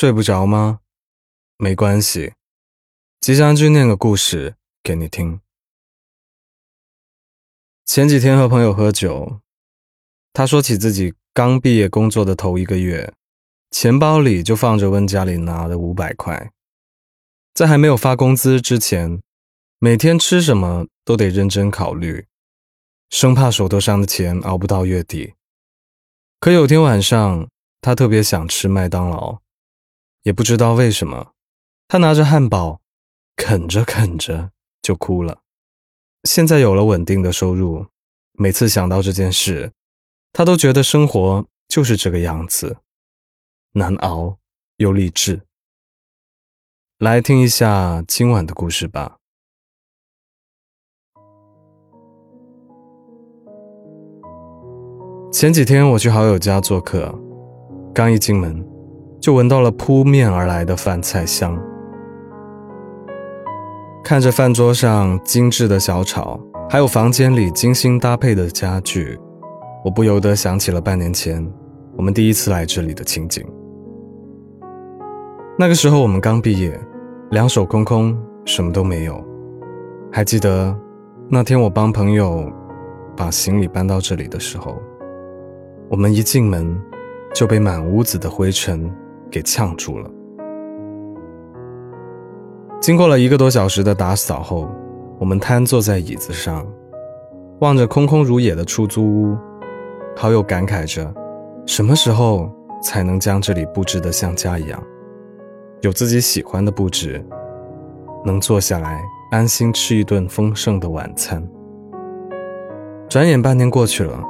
睡不着吗？没关系，吉祥君念个故事给你听。前几天和朋友喝酒，他说起自己刚毕业工作的头一个月，钱包里就放着温家里拿的五百块，在还没有发工资之前，每天吃什么都得认真考虑，生怕手头上的钱熬不到月底。可有天晚上，他特别想吃麦当劳。也不知道为什么，他拿着汉堡，啃着啃着就哭了。现在有了稳定的收入，每次想到这件事，他都觉得生活就是这个样子，难熬又励志。来听一下今晚的故事吧。前几天我去好友家做客，刚一进门。就闻到了扑面而来的饭菜香，看着饭桌上精致的小炒，还有房间里精心搭配的家具，我不由得想起了半年前我们第一次来这里的情景。那个时候我们刚毕业，两手空空，什么都没有。还记得那天我帮朋友把行李搬到这里的时候，我们一进门就被满屋子的灰尘。给呛住了。经过了一个多小时的打扫后，我们瘫坐在椅子上，望着空空如也的出租屋，好友感慨着：什么时候才能将这里布置得像家一样，有自己喜欢的布置，能坐下来安心吃一顿丰盛的晚餐？转眼半年过去了，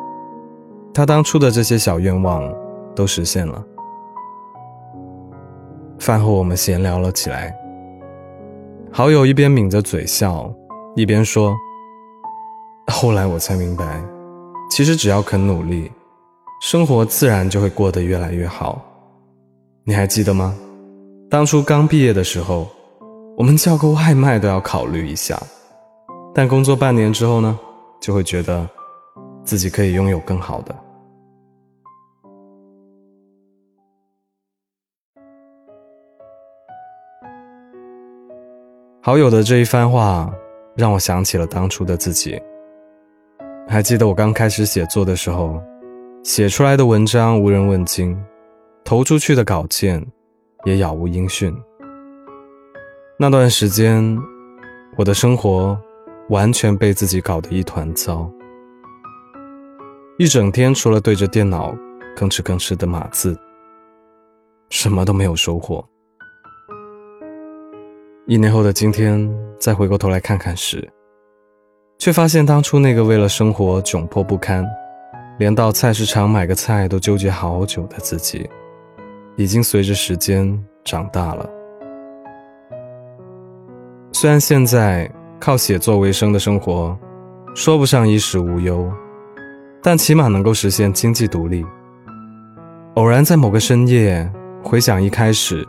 他当初的这些小愿望都实现了。饭后，我们闲聊了起来。好友一边抿着嘴笑，一边说：“后来我才明白，其实只要肯努力，生活自然就会过得越来越好。你还记得吗？当初刚毕业的时候，我们叫个外卖都要考虑一下，但工作半年之后呢，就会觉得自己可以拥有更好的。”好友的这一番话，让我想起了当初的自己。还记得我刚开始写作的时候，写出来的文章无人问津，投出去的稿件也杳无音讯。那段时间，我的生活完全被自己搞得一团糟，一整天除了对着电脑吭哧吭哧的码字，什么都没有收获。一年后的今天，再回过头来看看时，却发现当初那个为了生活窘迫不堪，连到菜市场买个菜都纠结好久的自己，已经随着时间长大了。虽然现在靠写作为生的生活，说不上衣食无忧，但起码能够实现经济独立。偶然在某个深夜，回想一开始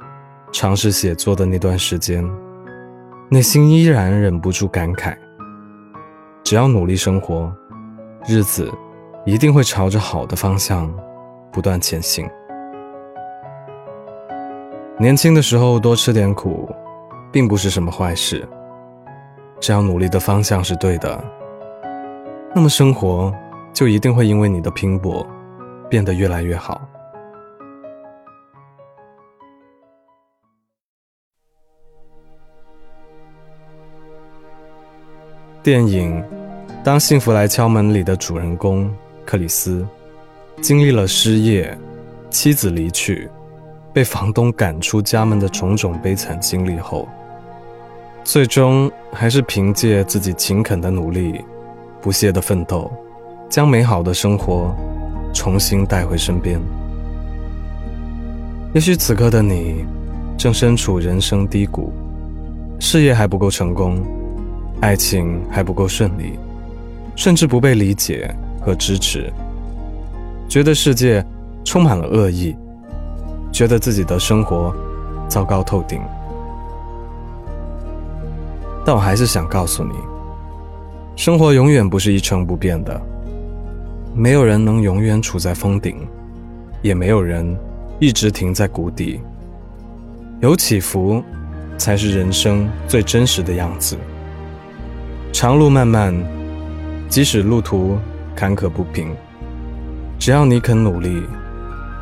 尝试写作的那段时间。内心依然忍不住感慨：只要努力生活，日子一定会朝着好的方向不断前行。年轻的时候多吃点苦，并不是什么坏事。只要努力的方向是对的，那么生活就一定会因为你的拼搏变得越来越好。电影《当幸福来敲门》里的主人公克里斯，经历了失业、妻子离去、被房东赶出家门的种种悲惨经历后，最终还是凭借自己勤恳的努力、不懈的奋斗，将美好的生活重新带回身边。也许此刻的你，正身处人生低谷，事业还不够成功。爱情还不够顺利，甚至不被理解和支持，觉得世界充满了恶意，觉得自己的生活糟糕透顶。但我还是想告诉你，生活永远不是一成不变的，没有人能永远处在峰顶，也没有人一直停在谷底。有起伏，才是人生最真实的样子。长路漫漫，即使路途坎坷不平，只要你肯努力，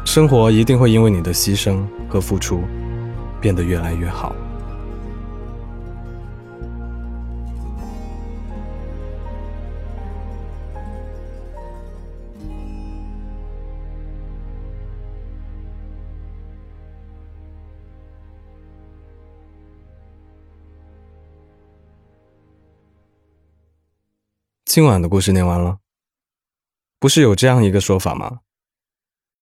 生活一定会因为你的牺牲和付出，变得越来越好。今晚的故事念完了，不是有这样一个说法吗？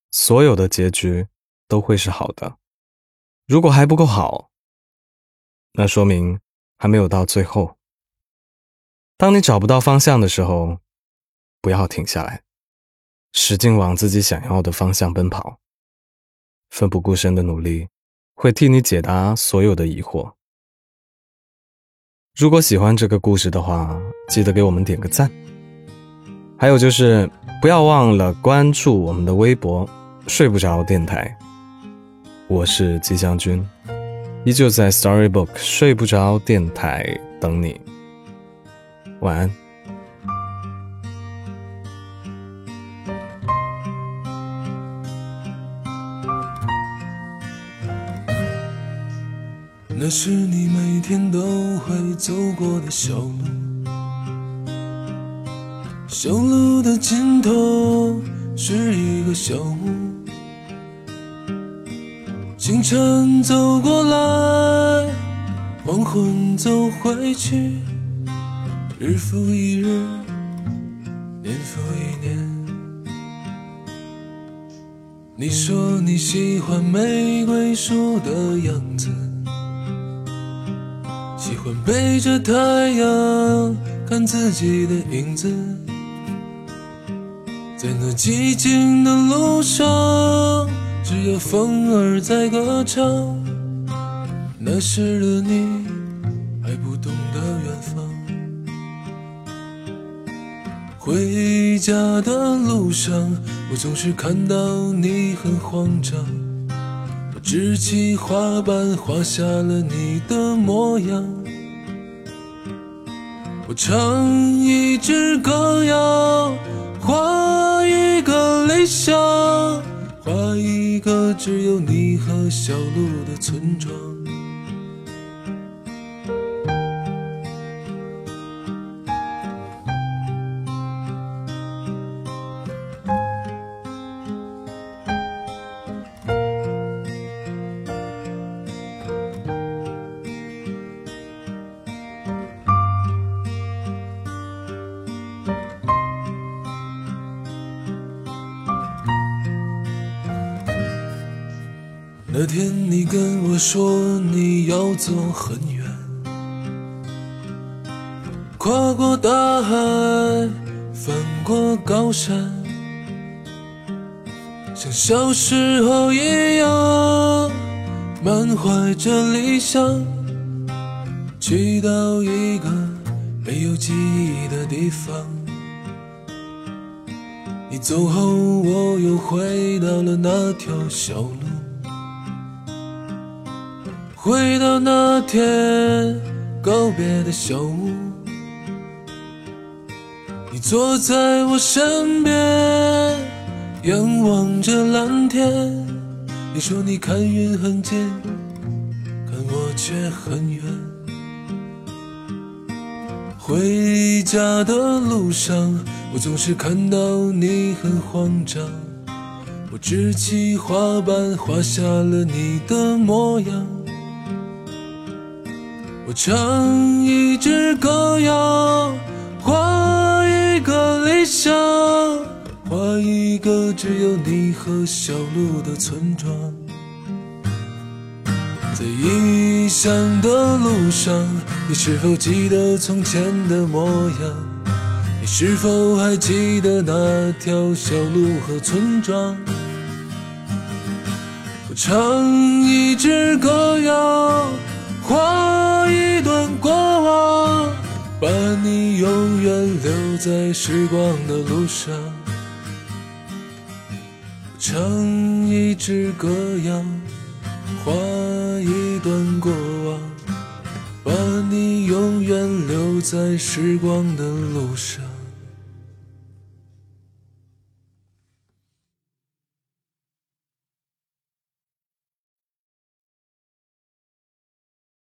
所有的结局都会是好的。如果还不够好，那说明还没有到最后。当你找不到方向的时候，不要停下来，使劲往自己想要的方向奔跑。奋不顾身的努力会替你解答所有的疑惑。如果喜欢这个故事的话，记得给我们点个赞。还有就是，不要忘了关注我们的微博“睡不着电台”。我是吉祥君，依旧在 Storybook 睡不着电台等你。晚安。那是你每天都会走过的小路，小路的尽头是一个小屋。清晨走过来，黄昏走回去，日复一日，年复一年。你说你喜欢玫瑰树的样子。喜欢背着太阳看自己的影子，在那寂静的路上，只有风儿在歌唱。那时的你还不懂得远方，回家的路上，我总是看到你很慌张。我支起画板，画下了你的模样。我唱一支歌谣，画一个理想，画一个只有你和小鹿的村庄。那天你跟我说你要走很远，跨过大海，翻过高山，像小时候一样，满怀着理想，去到一个没有记忆的地方。你走后，我又回到了那条小路。回到那天告别的小屋，你坐在我身边，仰望着蓝天。你说你看云很近，看我却很远。回家的路上，我总是看到你很慌张。我支起画板，画下了你的模样。唱一支歌谣，画一个理想，画一个只有你和小鹿的村庄。在异乡的路上，你是否记得从前的模样？你是否还记得那条小路和村庄？我唱一支歌谣。画一段过往，把你永远留在时光的路上。唱一支歌谣，画一段过往，把你永远留在时光的路上。